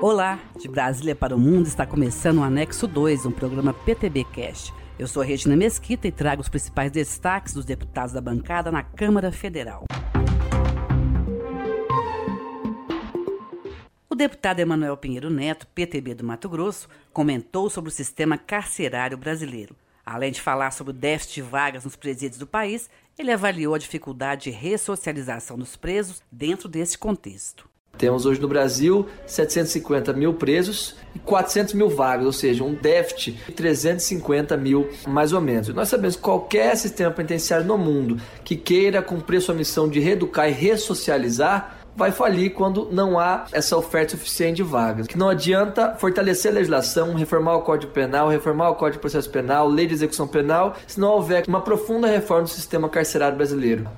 Olá, de Brasília para o Mundo está começando o Anexo 2, um programa PTB Cast. Eu sou Regina Mesquita e trago os principais destaques dos deputados da bancada na Câmara Federal. O deputado Emanuel Pinheiro Neto, PTB do Mato Grosso, comentou sobre o sistema carcerário brasileiro. Além de falar sobre o déficit de vagas nos presídios do país, ele avaliou a dificuldade de ressocialização dos presos dentro desse contexto. Temos hoje no Brasil 750 mil presos e 400 mil vagas, ou seja, um déficit de 350 mil mais ou menos. nós sabemos que qualquer sistema penitenciário no mundo que queira cumprir sua missão de reeducar e ressocializar vai falir quando não há essa oferta suficiente de vagas. Que não adianta fortalecer a legislação, reformar o Código Penal, reformar o Código de Processo Penal, lei de execução penal, se não houver uma profunda reforma do sistema carcerário brasileiro.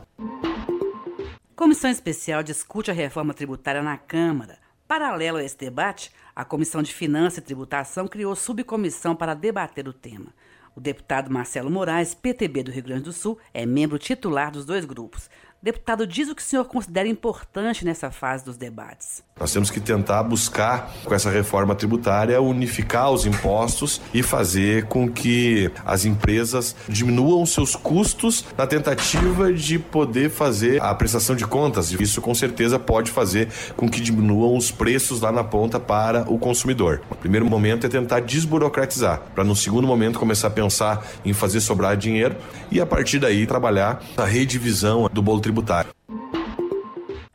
Comissão especial discute a reforma tributária na Câmara. Paralelo a esse debate, a Comissão de Finanças e Tributação criou subcomissão para debater o tema. O deputado Marcelo Moraes, PTB do Rio Grande do Sul, é membro titular dos dois grupos. Deputado, diz o que o senhor considera importante nessa fase dos debates. Nós temos que tentar buscar, com essa reforma tributária, unificar os impostos e fazer com que as empresas diminuam seus custos na tentativa de poder fazer a prestação de contas. Isso, com certeza, pode fazer com que diminuam os preços lá na ponta para o consumidor. O primeiro momento é tentar desburocratizar, para no segundo momento começar a pensar em fazer sobrar dinheiro e, a partir daí, trabalhar a redivisão do bolo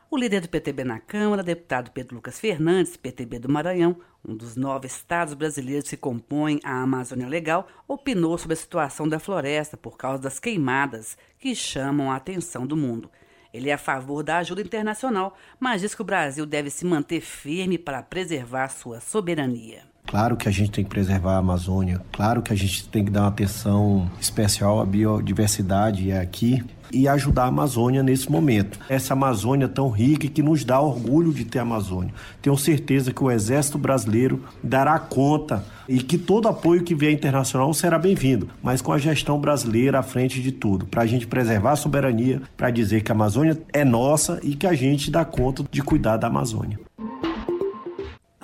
O líder do PTB na Câmara, deputado Pedro Lucas Fernandes, PTB do Maranhão, um dos nove estados brasileiros que compõem a Amazônia Legal, opinou sobre a situação da floresta por causa das queimadas que chamam a atenção do mundo. Ele é a favor da ajuda internacional, mas diz que o Brasil deve se manter firme para preservar sua soberania. Claro que a gente tem que preservar a Amazônia, claro que a gente tem que dar uma atenção especial à biodiversidade aqui e ajudar a Amazônia nesse momento. Essa Amazônia tão rica que nos dá orgulho de ter a Amazônia. Tenho certeza que o Exército Brasileiro dará conta e que todo apoio que vier internacional será bem-vindo, mas com a gestão brasileira à frente de tudo, para a gente preservar a soberania, para dizer que a Amazônia é nossa e que a gente dá conta de cuidar da Amazônia.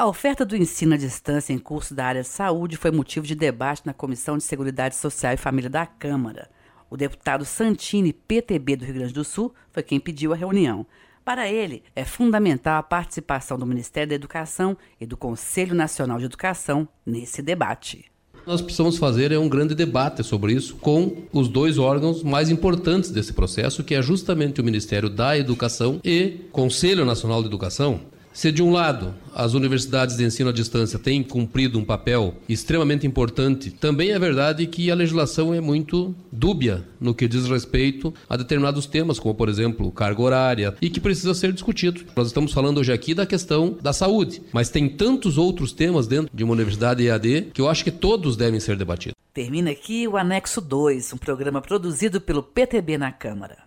A oferta do ensino à distância em curso da área saúde foi motivo de debate na Comissão de Seguridade Social e Família da Câmara. O deputado Santini, PTB do Rio Grande do Sul, foi quem pediu a reunião. Para ele, é fundamental a participação do Ministério da Educação e do Conselho Nacional de Educação nesse debate. Nós precisamos fazer é um grande debate sobre isso com os dois órgãos mais importantes desse processo, que é justamente o Ministério da Educação e Conselho Nacional de Educação. Se de um lado as universidades de ensino à distância têm cumprido um papel extremamente importante, também é verdade que a legislação é muito dúbia no que diz respeito a determinados temas, como por exemplo carga horária, e que precisa ser discutido. Nós estamos falando hoje aqui da questão da saúde, mas tem tantos outros temas dentro de uma universidade EAD que eu acho que todos devem ser debatidos. Termina aqui o Anexo 2, um programa produzido pelo PTB na Câmara.